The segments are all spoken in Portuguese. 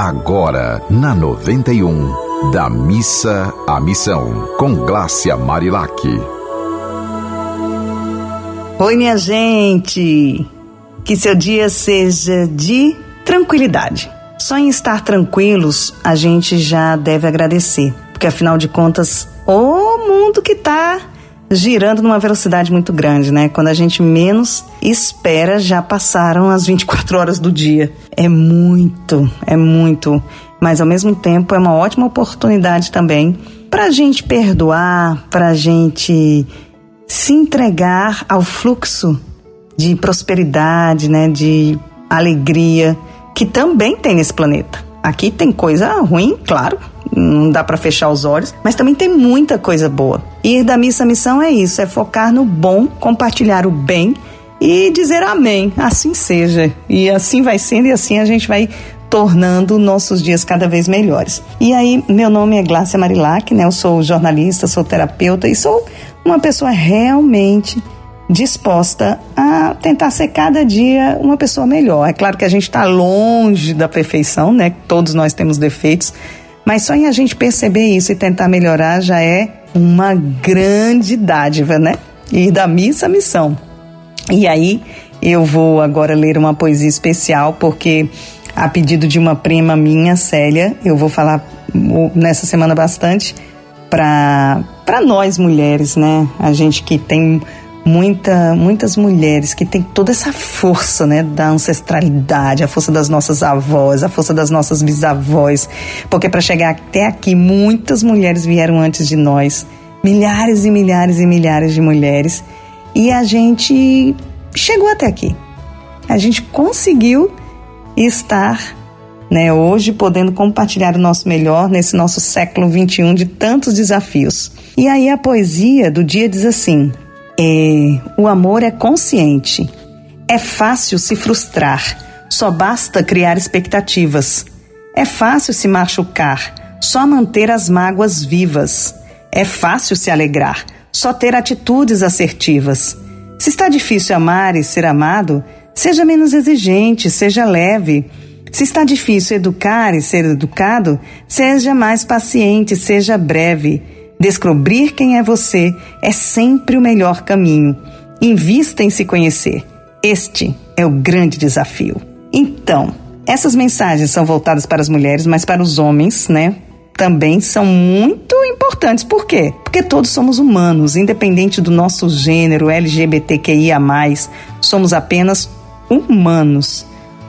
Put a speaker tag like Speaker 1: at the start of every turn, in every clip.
Speaker 1: Agora, na 91, da missa à missão, com Glácia Marilac.
Speaker 2: Oi, minha gente! Que seu dia seja de tranquilidade. Só em estar tranquilos a gente já deve agradecer, porque afinal de contas, o mundo que tá girando numa velocidade muito grande, né? Quando a gente menos espera, já passaram as 24 horas do dia. É muito, é muito. Mas ao mesmo tempo é uma ótima oportunidade também para a gente perdoar, para a gente se entregar ao fluxo de prosperidade, né? De alegria que também tem nesse planeta. Aqui tem coisa ruim, claro, não dá para fechar os olhos, mas também tem muita coisa boa. Ir da missa à missão é isso, é focar no bom, compartilhar o bem e dizer amém, assim seja. E assim vai sendo e assim a gente vai tornando nossos dias cada vez melhores. E aí, meu nome é Glácia Marilac, né? Eu sou jornalista, sou terapeuta e sou uma pessoa realmente disposta a tentar ser cada dia uma pessoa melhor. É claro que a gente está longe da perfeição, né? Todos nós temos defeitos, mas só em a gente perceber isso e tentar melhorar já é uma grande dádiva, né? E da missa à missão. E aí eu vou agora ler uma poesia especial, porque a pedido de uma prima minha, Célia, eu vou falar nessa semana bastante para nós mulheres, né? A gente que tem muita, muitas mulheres que têm toda essa força, né, da ancestralidade, a força das nossas avós, a força das nossas bisavós, porque para chegar até aqui muitas mulheres vieram antes de nós, milhares e milhares e milhares de mulheres, e a gente chegou até aqui. A gente conseguiu estar né, hoje podendo compartilhar o nosso melhor nesse nosso século 21 de tantos desafios. E aí a poesia do dia diz assim: é, o amor é consciente. É fácil se frustrar, só basta criar expectativas. É fácil se machucar, só manter as mágoas vivas. É fácil se alegrar, só ter atitudes assertivas. Se está difícil amar e ser amado, seja menos exigente, seja leve. Se está difícil educar e ser educado, seja mais paciente, seja breve. Descobrir quem é você é sempre o melhor caminho. Invista em se conhecer. Este é o grande desafio. Então, essas mensagens são voltadas para as mulheres, mas para os homens, né? Também são muito importantes. Por quê? Porque todos somos humanos, independente do nosso gênero LGBTQIA, somos apenas humanos.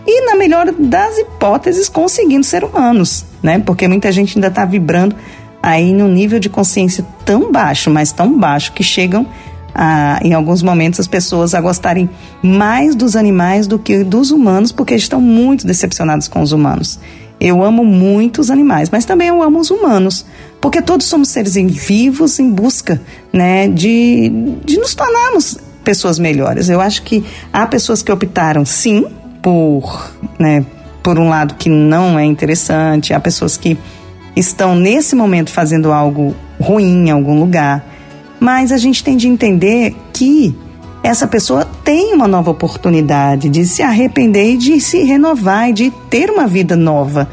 Speaker 2: E, na melhor das hipóteses, conseguindo ser humanos, né? Porque muita gente ainda está vibrando aí num nível de consciência tão baixo, mas tão baixo, que chegam a, em alguns momentos as pessoas a gostarem mais dos animais do que dos humanos, porque estão muito decepcionados com os humanos. Eu amo muito os animais, mas também eu amo os humanos, porque todos somos seres vivos em busca né, de, de nos tornarmos pessoas melhores. Eu acho que há pessoas que optaram, sim, por, né, por um lado que não é interessante, há pessoas que estão nesse momento fazendo algo ruim em algum lugar, mas a gente tem de entender que essa pessoa tem uma nova oportunidade de se arrepender e de se renovar e de ter uma vida nova.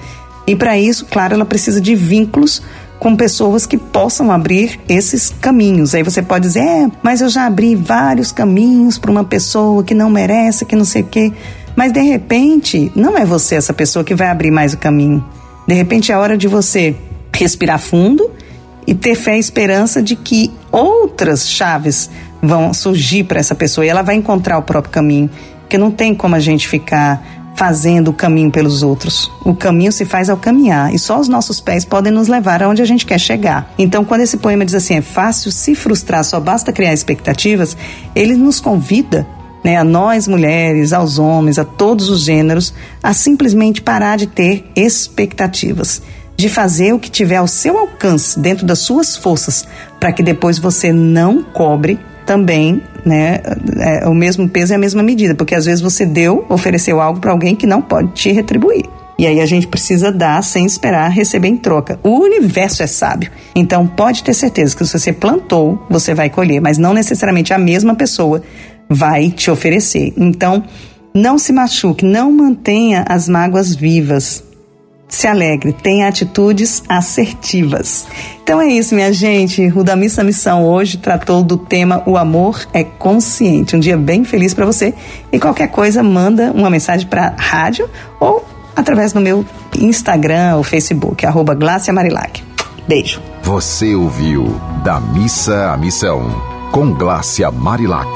Speaker 2: E para isso, claro, ela precisa de vínculos com pessoas que possam abrir esses caminhos. Aí você pode dizer, é, mas eu já abri vários caminhos para uma pessoa que não merece, que não sei o quê. Mas de repente, não é você essa pessoa que vai abrir mais o caminho. De repente é hora de você respirar fundo e ter fé e esperança de que outras chaves vão surgir para essa pessoa e ela vai encontrar o próprio caminho. Porque não tem como a gente ficar fazendo o caminho pelos outros. O caminho se faz ao caminhar e só os nossos pés podem nos levar aonde a gente quer chegar. Então, quando esse poema diz assim, é fácil se frustrar, só basta criar expectativas, ele nos convida né, a nós mulheres, aos homens, a todos os gêneros, a simplesmente parar de ter expectativas, de fazer o que tiver ao seu alcance, dentro das suas forças, para que depois você não cobre também né, é, o mesmo peso e a mesma medida, porque às vezes você deu, ofereceu algo para alguém que não pode te retribuir. E aí a gente precisa dar sem esperar receber em troca. O universo é sábio. Então pode ter certeza que se você plantou, você vai colher, mas não necessariamente a mesma pessoa vai te oferecer. Então, não se machuque, não mantenha as mágoas vivas. se alegre, tenha atitudes assertivas. Então é isso, minha gente. O da Missa Missão hoje tratou do tema O Amor é Consciente. Um dia bem feliz para você. E qualquer coisa, manda uma mensagem para rádio ou através do meu Instagram ou Facebook, arroba Glácia Marilac. Beijo.
Speaker 1: Você ouviu Da Missa à Missão, com Glácia Marilac.